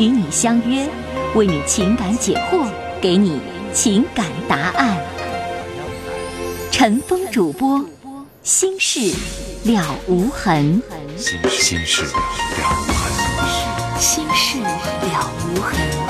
与你相约，为你情感解惑，给你情感答案。陈峰主播，心事了无痕。心心事了无痕。心事了无痕。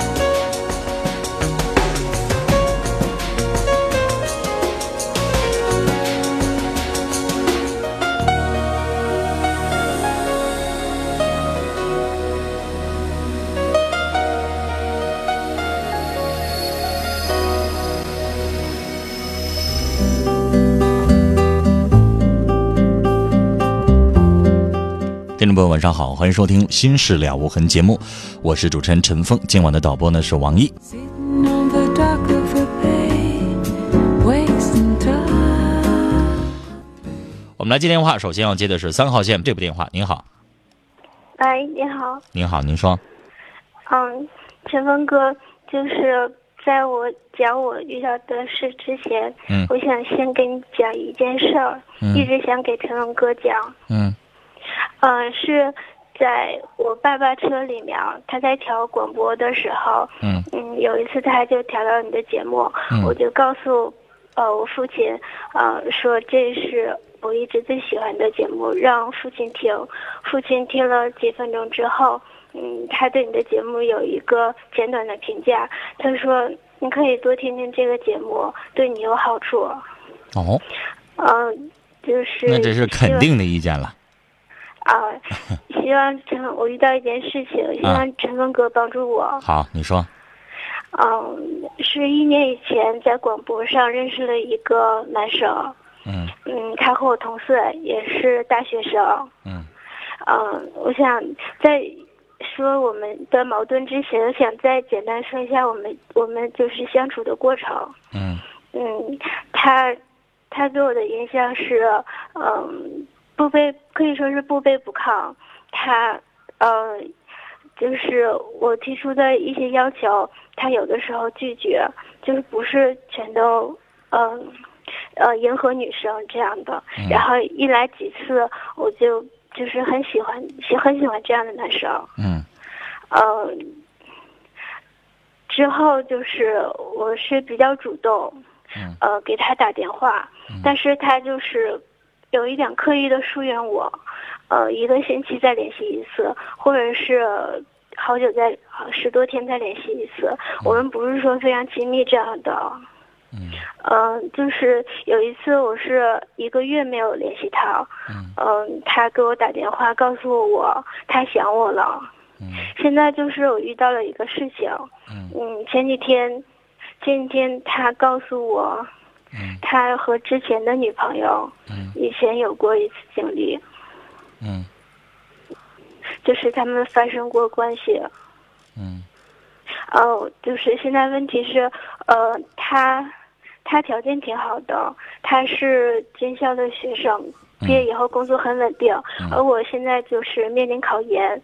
听众朋友，晚上好，欢迎收听《心事了无痕》节目，我是主持人陈峰。今晚的导播呢是王毅。我们来接电话，首先要接的是三号线这部电话。您好，喂，你好，您好，您说，嗯，陈峰哥，就是在我讲我遇到的事之前，嗯我想先跟你讲一件事儿，嗯一直想给陈峰哥讲，嗯嗯，是在我爸爸车里面，他在调广播的时候，嗯嗯，有一次他就调到你的节目，嗯我就告诉呃我父亲，呃说这是我一直最喜欢的节目，让父亲听。父亲听了几分钟之后，嗯，他对你的节目有一个简短的评价，他说你可以多听听这个节目，对你有好处。哦，嗯、就是那这是肯定的意见了。啊，希望陈，我遇到一件事情，希望陈峰哥帮助我。好，你说，嗯，是一年以前在广播上认识了一个男生，嗯嗯，他和我同岁，也是大学生。嗯嗯，我想在说我们的矛盾之前，想再简单说一下我们我们就是相处的过程。嗯嗯，他他给我的印象是，嗯，不卑可以说是不卑不亢。他，呃，就是我提出的一些要求，他有的时候拒绝，就是不是全都，嗯、呃，迎合女生这样的。嗯然后一来几次，我就就是很喜欢，喜很喜欢这样的男生。嗯嗯，之后就是我是比较主动，嗯呃，给他打电话，嗯但是他就是有一点刻意的疏远我，呃，一个星期再联系一次，或者是好久再呃十多天再联系一次。我们不是说非常亲密这样的，嗯。嗯、就是有一次我是一个月没有联系他，嗯。嗯、他给我打电话告诉我他想我了。嗯。现在就是我遇到了一个事情，嗯。嗯，前几天，前几天他告诉我，嗯。他和之前的女朋友嗯。以前有过一次经历，嗯。就是他们发生过关系。嗯。哦，就是现在问题是，呃，他他条件挺好的，他是军校的学生，毕业以后工作很稳定，嗯。而我现在就是面临考研。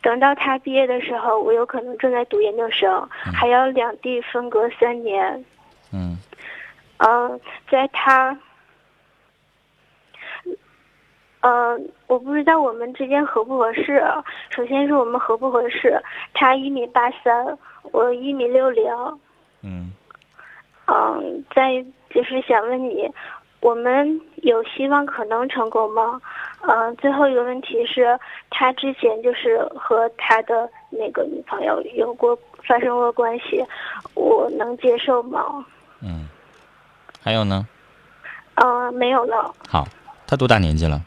等到他毕业的时候，我有可能正在读研究生，还要两地分隔三年。嗯嗯，在他，嗯，我不知道我们之间合不合适。首先是我们合不合适。他一米八三，我一米六零。嗯嗯，再就是想问你，我们有希望可能成功吗？嗯，最后一个问题是，他之前就是和他的那个女朋友有过发生过关系，我能接受吗？嗯，还有呢？嗯，没有了。好，他多大年纪了？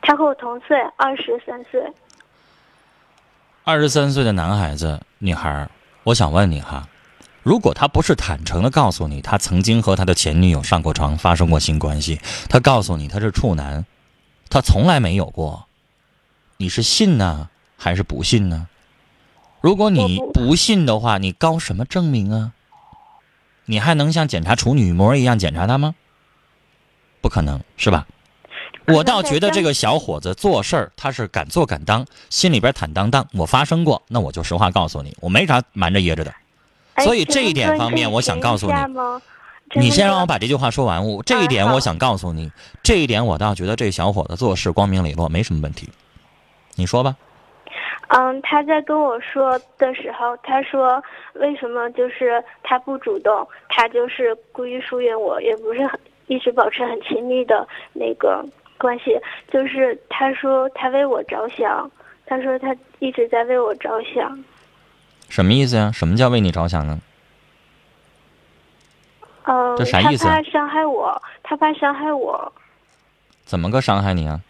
他和我同岁，二十三岁。二十三岁的男孩子、女孩，我想问你哈，如果他不是坦诚的告诉你他曾经和他的前女友上过床，发生过性关系，他告诉你他是处男，他从来没有过，你是信呢还是不信呢？如果你不不信的话，你高什么证明啊？你还能像检查处女膜一样检查他吗？不可能，是吧？我倒觉得这个小伙子做事儿他是敢做敢当，心里边坦荡荡。我发生过，那我就实话告诉你，我没啥瞒着掖着的。哎所以这一点方面我想告诉你你先让我把这句话说完。我这一点我想告诉你，这一点我倒觉得这小伙子做事光明磊落，没什么问题。你说吧。嗯，他在跟我说的时候，他说为什么就是他不主动，他就是故意疏远我，也不是很一直保持很亲密的那个关系。就是他说他为我着想，他说他一直在为我着想。什么意思呀？什么叫为你着想呢？嗯，这啥意思啊他怕伤害我，他怕伤害我。怎么个伤害你啊？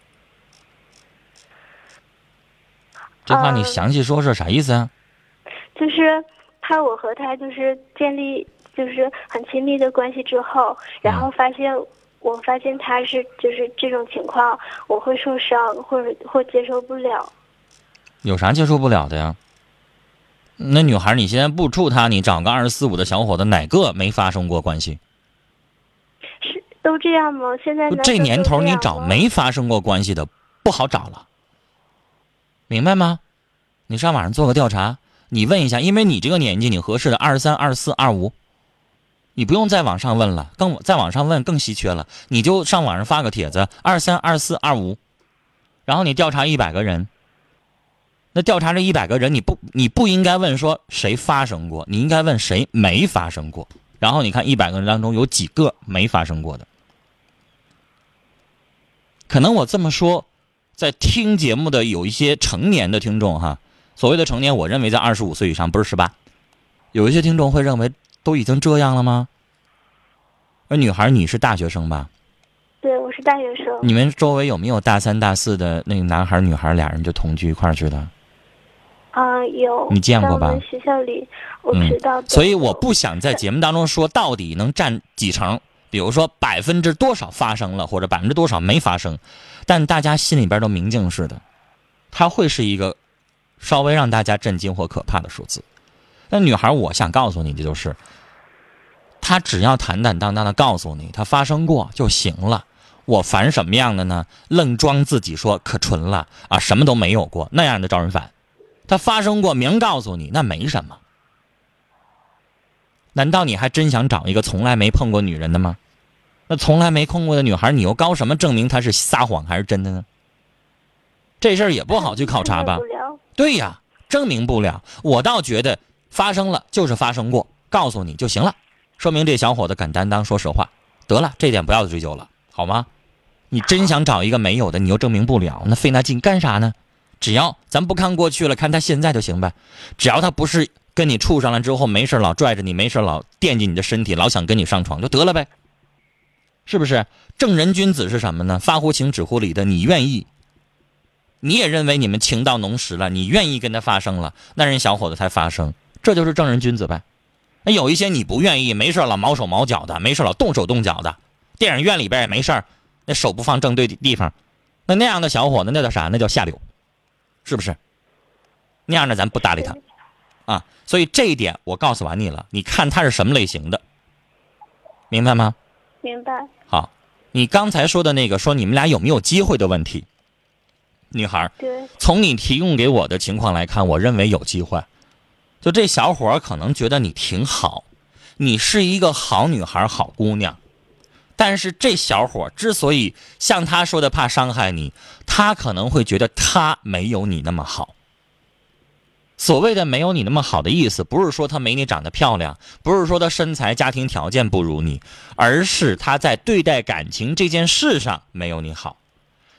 这话你嗯详细说说啥意思啊？就是怕我和他就是建立就是很亲密的关系之后，然后发现、我发现他是就是这种情况，我会受伤或者或接受不了。有啥接受不了的呀？那女孩，你现在不处他，你找个二十四五的小伙子，哪个没发生过关系？是都这样吗？现在这年头，你找没发生过关系的不好找了，明白吗？你上网上做个调查，你问一下，因为你这个年纪，你合适的二十三、二十四、二五，你不用在网上问了，更在网上问更稀缺了，你就上网上发个帖子，二三、二四、二五，然后你调查一百个人，那调查这一百个人，你不你不应该问说谁发生过，你应该问谁没发生过，然后你看一百个人当中有几个没发生过的。可能我这么说，在听节目的有一些成年的听众哈，所谓的成年，我认为在二十五岁以上，不是十八。有一些听众会认为都已经这样了吗？而女孩，你是大学生吧？对，我是大学生。你们周围有没有大三、大四的那个男孩、女孩俩人就同居一块儿去的？啊，有。你见过吧在我们学校里，我嗯知道的。所以我不想在节目当中说到底能占几成，比如说百分之多少发生了，或者百分之多少没发生，但大家心里边都明镜似的，它会是一个稍微让大家震惊或可怕的数字。那女孩，我想告诉你的就是，她只要坦坦荡荡的告诉你她发生过就行了。我烦什么样的呢？愣装自己说可纯了啊，什么都没有过，那样的招人烦。他发生过，明告诉你那没什么。难道你还真想找一个从来没碰过女人的吗？那从来没碰过的女孩，你又高什么证明她是撒谎还是真的呢？这事儿也不好去考察吧对呀，证明不了。我倒觉得发生了就是发生过，告诉你就行了，说明这小伙子敢担当，说实话。得了，这点不要追究了，好吗？你真想找一个没有的，你又证明不了，那费那劲干啥呢？只要咱不看过去了，看他现在就行呗。只要他不是跟你处上了之后没事老拽着你，没事老惦记你的身体，老想跟你上床就得了呗。是不是？正人君子是什么呢？发乎情，止乎礼的。你愿意，你也认为你们情到浓时了，你愿意跟他发生了，那人小伙子才发生，这就是正人君子呗。那有一些你不愿意，没事老毛手毛脚的，没事老动手动脚的，电影院里边也没事那手不放正对地方，那那样的小伙子那叫啥？那叫下流，是不是？那样的咱不搭理他啊。所以这一点我告诉完你了，你看他是什么类型的，明白吗？明白。好，你刚才说的那个说你们俩有没有机会的问题，女孩儿，对，从你提供给我的情况来看，我认为有机会。就这小伙儿可能觉得你挺好，你是一个好女孩、好姑娘，但是这小伙儿之所以像他说的怕伤害你，他可能会觉得他没有你那么好。所谓的没有你那么好的意思，不是说他没你长得漂亮，不是说他身材、家庭条件不如你，而是他在对待感情这件事上没有你好。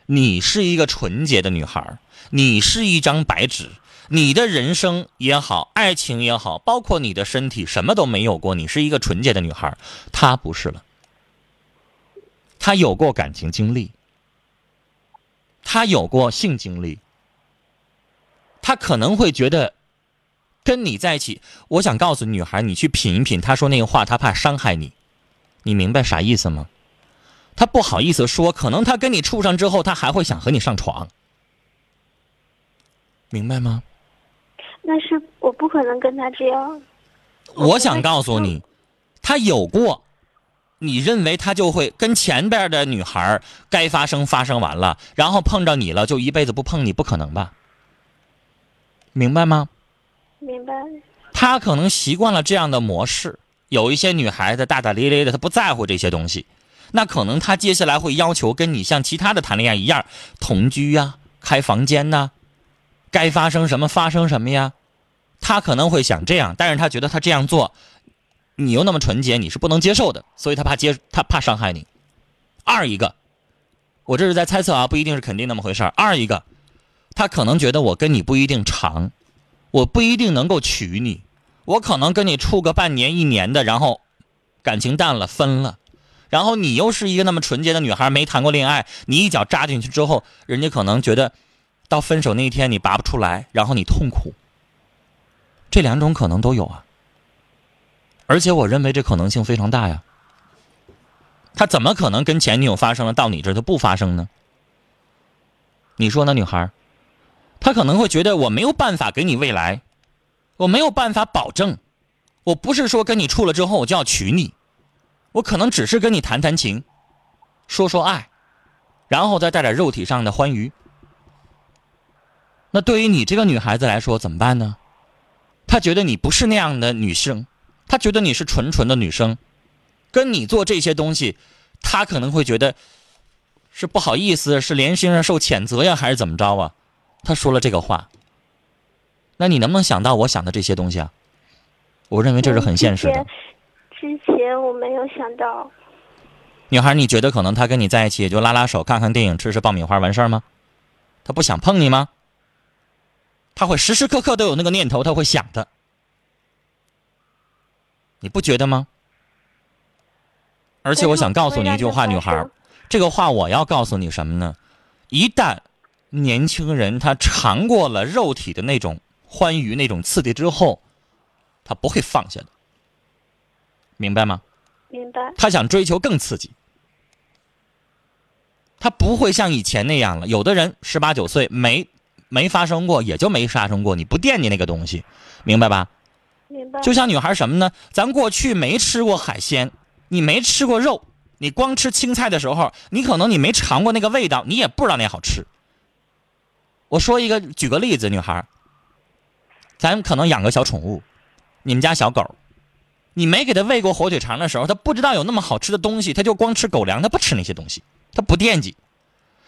你是一个纯洁的女孩，你是一张白纸，你的人生也好，爱情也好，包括你的身体，什么都没有过。你是一个纯洁的女孩，她不是了。她有过感情经历，她有过性经历，她可能会觉得跟你在一起，我想告诉女孩，你去品一品，他说那个话，他怕伤害你，你明白啥意思吗？他不好意思说，可能他跟你处上之后，他还会想和你上床，明白吗？那是我不可能跟他这样。我想告诉你，他有过，你认为他就会跟前边的女孩该发生发生完了，然后碰着你了就一辈子不碰你，不可能吧？明白吗？明白。他可能习惯了这样的模式。有一些女孩子大大咧咧的，她不在乎这些东西，那可能她接下来会要求跟你像其他的谈恋爱一样同居呀、开房间呐，该发生什么发生什么呀。他可能会想这样，但是他觉得他这样做，你又那么纯洁，你是不能接受的，所以他怕接，他怕伤害你。二一个，我这是在猜测啊，不一定是肯定那么回事二一个，他可能觉得我跟你不一定长，我不一定能够娶你，我可能跟你处个半年一年的，然后感情淡了分了，然后你又是一个那么纯洁的女孩，没谈过恋爱，你一脚扎进去之后，人家可能觉得到分手那一天你拔不出来，然后你痛苦。这两种可能都有啊，而且我认为这可能性非常大呀。他怎么可能跟前女友发生了，到你这就不发生呢？你说呢，女孩？他可能会觉得我没有办法给你未来，我没有办法保证，我不是说跟你处了之后我就要娶你，我可能只是跟你谈谈情，说说爱，然后再带点肉体上的欢愉。那对于你这个女孩子来说怎么办呢？他觉得你不是那样的女生，他觉得你是纯纯的女生，跟你做这些东西，他可能会觉得是不好意思，是连心上受谴责呀，还是怎么着啊？他说了这个话，那你能不能想到我想的这些东西啊？我认为这是很现实的。之前我没有想到。女孩，你觉得可能他跟你在一起也就拉拉手、看看电影、吃吃爆米花完事儿吗？他不想碰你吗？他会时时刻刻都有那个念头，他会想的，你不觉得吗？而且我想告诉你一句话，女孩，这个话我要告诉你什么呢？一旦年轻人他尝过了肉体的那种欢愉、那种刺激之后，他不会放下的，明白吗？明白。他想追求更刺激，他不会像以前那样了。有的人十八九岁没。没发生过，也就没发生过。你不惦记那个东西，明白吧？明白。就像女孩什么呢？咱过去没吃过海鲜，你没吃过肉，你光吃青菜的时候，你可能你没尝过那个味道，你也不知道那好吃。我说一个，举个例子，女孩，咱可能养个小宠物，你们家小狗，你没给它喂过火腿肠的时候，它不知道有那么好吃的东西，它就光吃狗粮，它不吃那些东西，它不惦记。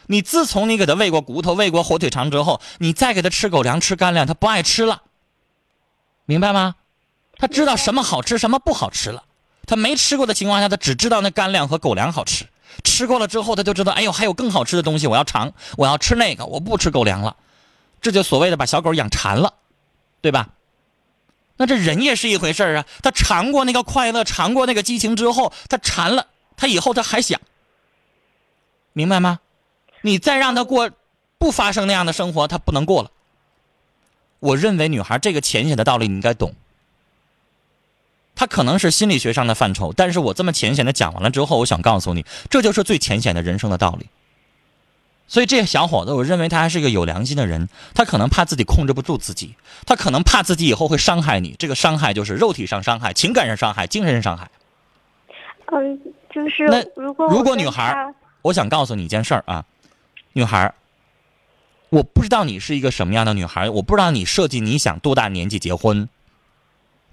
你自从你给它喂过骨头、喂过火腿肠之后，你再给它吃狗粮、吃干粮，它不爱吃了，明白吗？它知道什么好吃，什么不好吃了。它没吃过的情况下，它只知道那干粮和狗粮好吃。吃过了之后，他就知道，哎呦，还有更好吃的东西，我要尝，我要吃那个，我不吃狗粮了。这就所谓的把小狗养馋了，对吧？那这人也是一回事啊。他尝过那个快乐，尝过那个激情之后，他馋了，他以后他还想，明白吗？你再让他过，不发生那样的生活，他不能过了。我认为女孩这个浅显的道理你应该懂。他可能是心理学上的范畴，但是我这么浅显的讲完了之后，我想告诉你，这就是最浅显的人生的道理。所以这小伙子，我认为他还是一个有良心的人，他可能怕自己控制不住自己，他可能怕自己以后会伤害你。这个伤害就是肉体上伤害、情感上伤害、精神上伤害。嗯，就是那如果如果女孩，我想告诉你一件事儿啊。女孩我不知道你是一个什么样的女孩我不知道你设计你想多大年纪结婚，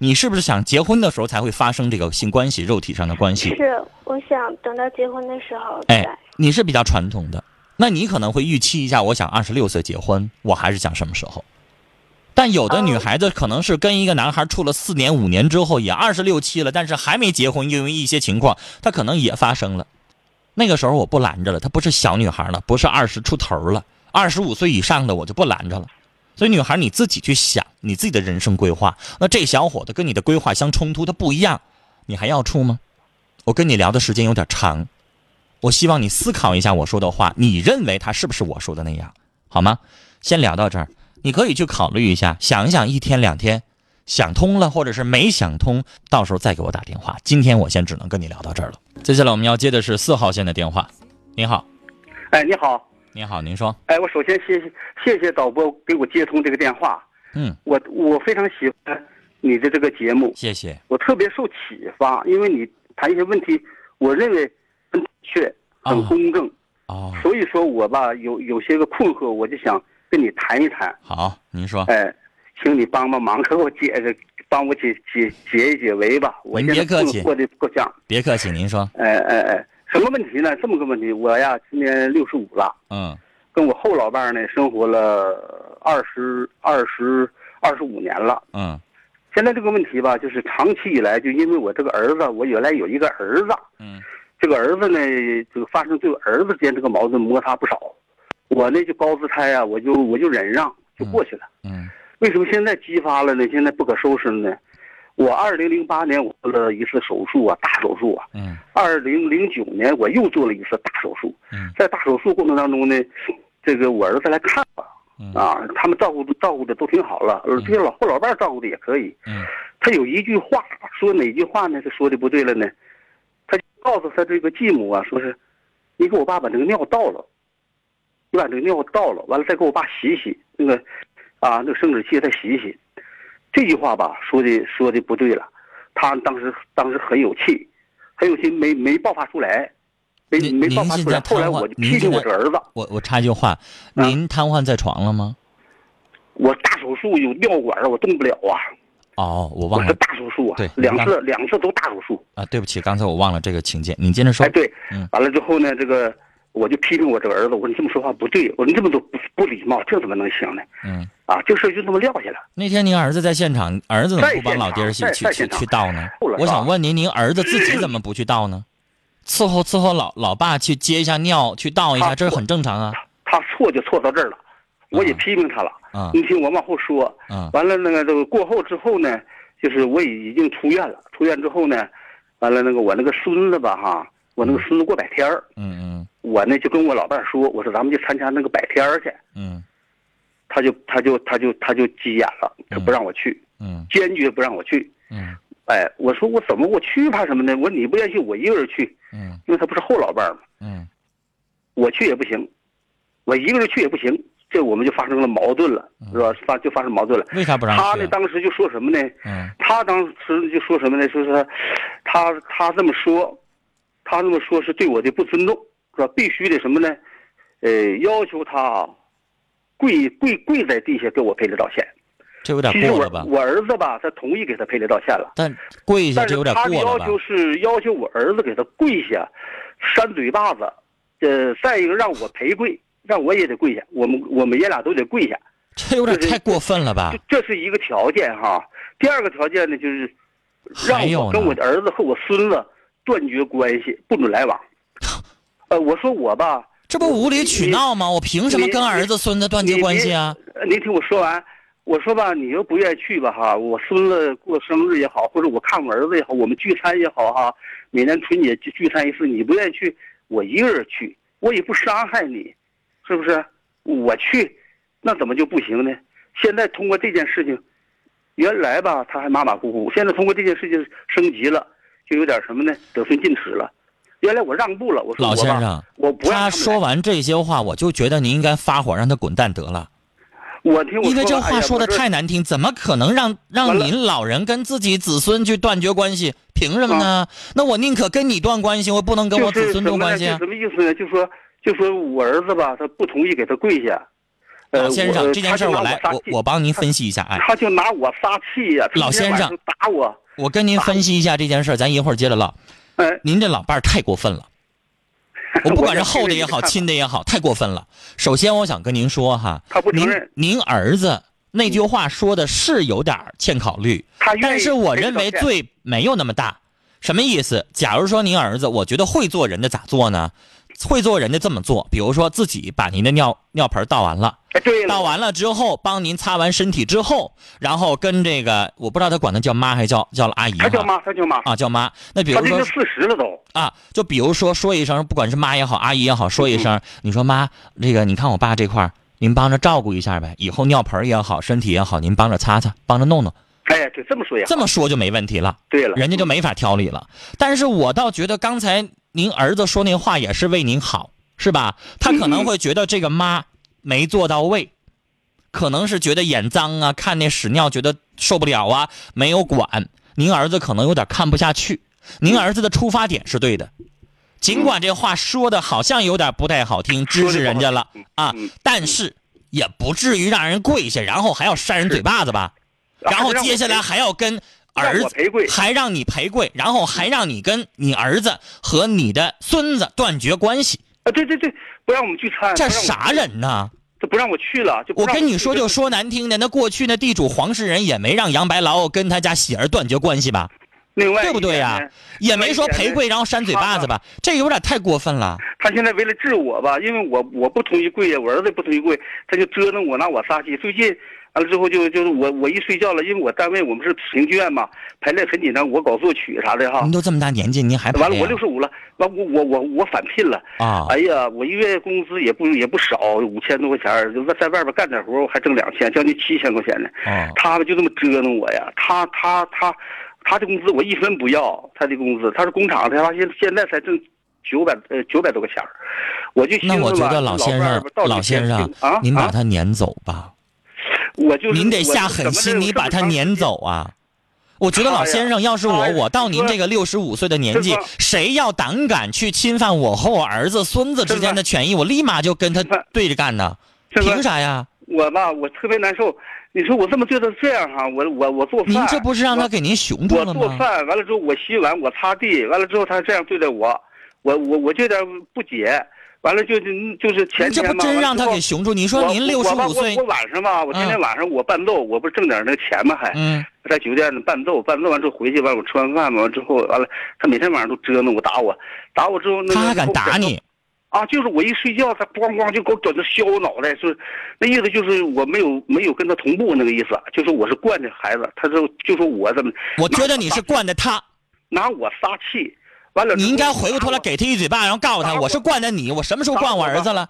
你是不是想结婚的时候才会发生这个性关系、肉体上的关系？是，我想等到结婚的时候。哎，你是比较传统的，那你可能会预期一下，我想二十六岁结婚，我还是想什么时候？但有的女孩子可能是跟一个男孩处了四年、五年之后，也二十六七了，但是还没结婚，因为一些情况，她可能也发生了。那个时候我不拦着了，她不是小女孩了，不是二十出头了，二十五岁以上的我就不拦着了。所以女孩你自己去想你自己的人生规划。那这小伙子跟你的规划相冲突，他不一样，你还要处吗？我跟你聊的时间有点长，我希望你思考一下我说的话，你认为他是不是我说的那样，好吗？先聊到这儿，你可以去考虑一下，想一想一天两天。想通了，或者是没想通，到时候再给我打电话。今天我先只能跟你聊到这儿了。接下来我们要接的是四号线的电话。您好，哎，你好，您好，您说。哎，我首先谢谢谢谢导播给我接通这个电话。嗯，我我非常喜欢你的这个节目，谢谢。我特别受启发，因为你谈一些问题，我认为很准确、很哦公正，哦，所以说我吧有有些个困惑，我就想跟你谈一谈。好，您说。哎，请你帮帮忙，给我解释，帮我解解解一解围吧。我您别客气困惑的够呛。别客气，您说。哎哎哎，什么问题呢？这么个问题，我呀今年六十五了，嗯跟我后老伴儿呢生活了二十二十二十五年了。嗯现在这个问题吧，就是长期以来，就因为我这个儿子，我原来有一个儿子，嗯这个儿子呢，这个发生对我儿子之间这个矛盾摩擦不少，我呢就高姿态啊，我就我就忍让就过去了。嗯为什么现在激发了呢？现在不可收拾了呢？我二零零八年我做了一次手术啊，大手术啊。嗯二零零九年我又做了一次大手术，嗯在大手术过程当中呢，这个我儿子来看我嗯啊，他们照顾照顾的都挺好了，呃这些老后老伴儿照顾的也可以。嗯他有一句话说哪句话呢？他说的不对了呢？他就告诉他这个继母啊，说是，你给我爸把这个尿倒了，你把这个尿倒了，完了再给我爸洗洗那个，啊，那个生殖器再洗洗。这句话吧，说的说的不对了。他当时当时很有气，很有气，没没爆发出来，没没爆发出来。后来我就批评我这儿子，我我插一句话，啊您瘫痪在床了吗？我大手术有尿管儿，我动不了啊。哦，我我是忘了大手术啊对，两次两次都大手术。啊，对不起，刚才我忘了这个情节，你接着说哎，。对嗯，完了之后呢，这个我就批评我这个儿子，我说你这么说话不对，我说你这么多不不礼貌，这怎么能行呢？嗯，啊，这事就这么撂下了。那天您儿子在现场，儿子怎么不帮老爹去去去去倒呢我想问您，您儿子自己怎么不去倒呢？伺候伺候老老爸去接一下尿，去倒一下，这是很正常啊。他错就错到这儿了，我也啊批评他了。啊你听我往后说，啊完了那个这个过后之后呢，就是我已已经出院了。出院之后呢，完了那个我那个孙子吧哈，我那个孙子过百天儿，嗯嗯我呢就跟我老伴儿说，我说咱们就参加那个百天儿去。嗯他就他就他就他就急眼了，他不让我去，嗯坚决不让我去。嗯哎，我说我怎么我去怕什么呢？我说你不愿意去，我一个人去，嗯因为他不是后老伴儿嘛，嗯我去也不行，我一个人去也不行，这我们就发生了矛盾了，是吧？发就发生矛盾了。嗯为啥不让他呢？当时就说什么呢？嗯他当时就说什么呢？说是他他这么说，他这么说是对我的不尊重，是吧？必须得什么呢？呃，要求他跪跪跪在地下给我赔礼道歉。这有点过了吧？我儿子吧，他同意给他赔礼道歉了。但跪下这有点他的过了吧？要求是要求我儿子给他跪下，扇嘴巴子，呃，再一个让我赔跪，让我也得跪下，我们我们爷俩都得跪下，这有点太过分了吧这？这是一个条件哈。第二个条件呢，就是让我跟我？的儿子和我孙子断绝关系，不准来往。呃，我说我吧，这不无理取闹吗？我凭什么跟儿子孙子断绝关系啊？呃您听我说完。我说吧，你又不愿意去吧哈，我孙子过生日也好，或者我看我儿子也好，我们聚餐也好哈，每年春节聚聚餐一次，你不愿意去，我一个人去，我也不伤害你，是不是？我去，那怎么就不行呢？现在通过这件事情，原来吧他还马马虎虎，现在通过这件事情升级了，就有点什么呢？得寸进尺了。原来我让步了，我说老先生，我不让他说完这些话，我就觉得您应该发火，让他滚蛋得了。我听我因为这话说的太难听，怎么可能让让您老人跟自己子孙去断绝关系？凭什么呢？那我宁可跟你断关系，我不能跟我子孙断关系啊就？什么意思呢？就说就说我儿子吧，他不同意给他跪下。呃，老先生，这件事我来，我我帮您分析一下。哎，他就拿我撒气呀、老先生打我。我跟您分析一下这件事儿，咱一会儿接着唠。哎，您这老伴儿太过分了，我不管是厚的也好，亲的也好，太过分了。首先，我想跟您说哈，他不承您认，您儿子那句话说的是有点欠考虑，但是我认为罪没有那么大。什么意思？假如说您儿子，我觉得会做人的咋做呢？会做人的这么做，比如说自己把您的尿尿盆倒完了，哎，对了，倒完了之后，帮您擦完身体之后，然后跟这个我不知道他管他叫妈还是叫叫阿姨哈。他叫妈，他叫妈，啊叫妈。那比如说四十了都。啊，就比如说说一声，不管是妈也好，阿姨也好，说一嗯。声，你说妈，这个你看我爸这块儿，您帮着照顾一下呗，以后尿盆也好，身体也好，您帮着擦擦，帮着弄弄，哎，对，这么说也这么说就没问题了，对了，人家就没法挑理了。但是我倒觉得刚才您儿子说那话也是为您好，是吧？他可能会觉得这个妈没做到位，可能是觉得眼脏啊，看那屎尿觉得受不了啊，没有管。您儿子可能有点看不下去。您儿子的出发点是对的，尽管这话说的好像有点不太好听，支持人家了啊，但是也不至于让人跪下，然后还要扇人嘴巴子吧，然后接下来还要跟儿子还让你赔跪，然后还让你跟你儿子和你的孙子断绝关系啊！对对对，不让我们聚餐，这啥人呢？这不让我去了，就我跟你说，就说难听的，那过去那地主黄世仁也没让杨白劳跟他家喜儿断绝关系吧？另外对不对呀？也没说赔跪然后扇嘴巴子吧？这有点太过分了。他现在为了治我吧，因为我我不同意跪呀，我儿子不同意跪，他就折腾我，拿我撒气。最近完了之后就就是我我一睡觉了，因为我单位我们是评剧院嘛，排练很紧张，我搞作曲啥的哈。您都这么大年纪，您还完了？我六十五了，完我我我我返聘了啊！哎呀，我一月工资也不也不少，五千多块钱，就在在外边干点活我还挣两千，将近七千块钱呢。啊！他们就这么折腾我呀，他他他。他的工资我一分不要，他的工资他是工厂的，他现现在才挣九百呃九百多块钱儿，我就那我觉得老先生老先生啊，您把他撵走吧，我就您得下狠心，你把他撵走啊！我觉得老先生要是我，我到您这个六十五岁的年纪，谁要胆敢去侵犯我和我儿子孙子之间的权益，我立马就跟他对着干呢，凭啥呀？我吧，我特别难受。你说我这么对他这样哈，我我我做饭，您这不是让他给您熊住了吗？我做饭完了之后，我洗碗，我擦地，完了之后他这样对待我，我我我就有点不解。完了就是就是前天嘛，这不真让他给熊住？你说您六十五岁，我晚上吧，我天天晚上我伴奏，我不是挣点那钱吗？还在酒店伴奏，伴奏完之后回去完我吃完饭嘛，完之后完了，他每天晚上都折腾我打我，打我之后那他还敢打你？啊，就是我一睡觉，他咣咣就给我整那削我脑袋，是那意思就是我没有没有跟他同步那个意思，就是我是惯着孩子，他就就说我怎么？我觉得你是惯着他，拿我撒气，完了你应该回过头来给他一嘴巴，然后告诉他我是惯着你，我什么时候惯我儿子了？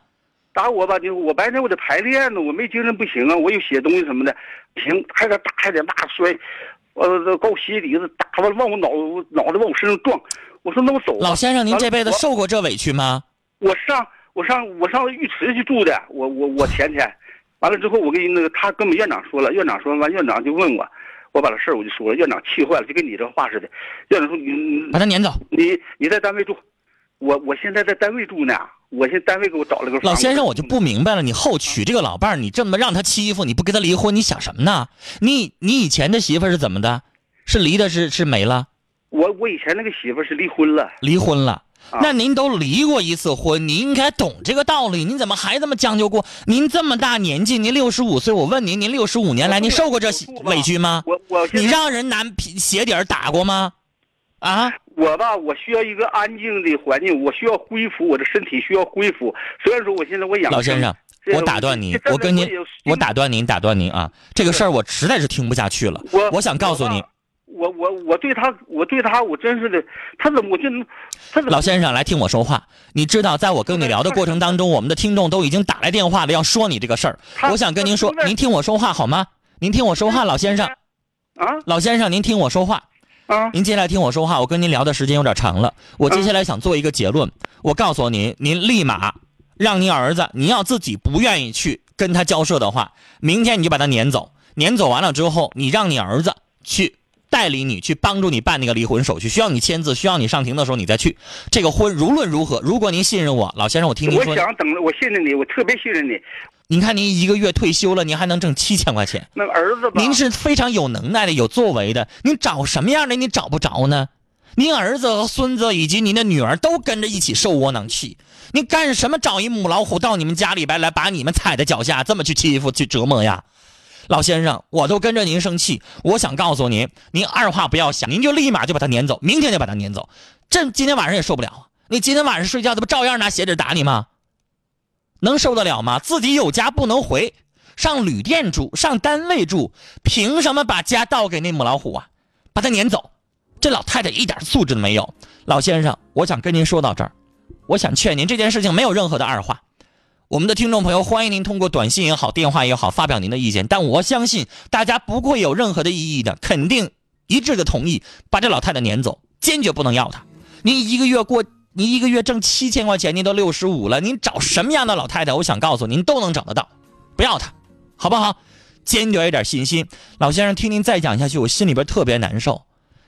打我吧，就我白天我得排练呢，我没精神不行啊，我有写东西什么的，行还得打还得骂摔，呃，搞我鞋底子打完往我脑脑袋往我身上撞，我说那我走。老先生，您这辈子受过这委屈吗？我上我上我上浴池去住的，我我我前天，完了之后我跟那个他跟我们院长说了，院长说完院长就问我，我把这事儿我就说了，院长气坏了，就跟你这话似的。院长说你把他撵走，你你在单位住，我我现在在单位住呢，我现在单位给我找了个。老先生，我就不明白了，你后娶这个老伴儿，你这么让他欺负，你不跟他离婚，你想什么呢？你你以前的媳妇是怎么的？是离的是是没了？我我以前那个媳妇是离婚了，离婚了。那您都离过一次婚，您应该懂这个道理。您怎么还这么将就过？您这么大年纪，您六十五岁，我问您，您六十五年来，您受过这委屈吗？我我你让人拿皮鞋底儿打过吗？啊？我吧，我需要一个安静的环境，我需要恢复，我的身体需要恢复。虽然说我现在我养老先生，我打断您，我跟您，我打断您，打断您啊！这个事儿我实在是听不下去了。我我想告诉您。我我我对他，我对他，我真是的，他怎么我就，他老先生来听我说话。你知道，在我跟你聊的过程当中，我们的听众都已经打来电话了，要说你这个事儿。我想跟您说，您听我说话好吗？您听我说话，老先生。啊，老先生，您听我说话。啊，您接下来听我说话。我跟您聊的时间有点长了，我接下来想做一个结论。我告诉您，您立马让您儿子，您要自己不愿意去跟他交涉的话，明天你就把他撵走。撵走完了之后，你让你儿子去。代理你去帮助你办那个离婚手续，需要你签字，需要你上庭的时候你再去。这个婚无论如何，如果您信任我，老先生，我听您说。我想等着，我信任你，我特别信任你。您看，您一个月退休了，您还能挣七千块钱。那儿子，您是非常有能耐的、有作为的。您找什么样的？你找不着呢？您儿子和孙子以及您的女儿都跟着一起受窝囊气。您干什么？找一母老虎到你们家里边来，把你们踩在脚下，这么去欺负、去折磨呀？老先生，我都跟着您生气。我想告诉您，您二话不要想，您就立马就把他撵走，明天就把他撵走。这今天晚上也受不了。你今天晚上睡觉，他不照样拿鞋底打你吗？能受得了吗？自己有家不能回，上旅店住，上单位住，凭什么把家倒给那母老虎啊？把他撵走。这老太太一点素质都没有。老先生，我想跟您说到这儿，我想劝您，这件事情没有任何的二话。我们的听众朋友，欢迎您通过短信也好，电话也好，发表您的意见。但我相信大家不会有任何的异议的，肯定一致的同意把这老太太撵走，坚决不能要她。您一个月过，您一个月挣七千块钱，您都六十五了，您找什么样的老太太？我想告诉您，都能找得到，不要她。好不好？坚决一点信心。老先生，听您再讲下去，我心里边特别难受。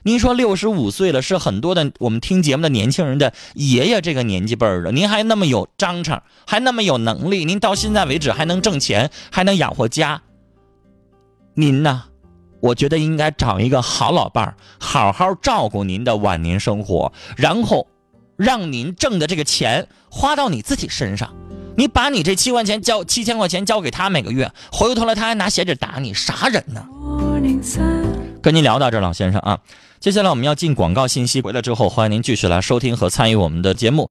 您说六十五岁了，是很多的我们听节目的年轻人的爷爷这个年纪辈儿的，您还那么有章程，还那么有能力，您到现在为止还能挣钱，还能养活家。您呢？我觉得应该找一个好老伴儿，好好照顾您的晚年生活，然后让您挣的这个钱花到你自己身上。你把你这七块钱交七千块钱交给他每个月，回头来他还拿鞋底打你，啥人呢？跟您聊到这儿，老先生啊，接下来我们要进广告信息，回来之后欢迎您继续来收听和参与我们的节目。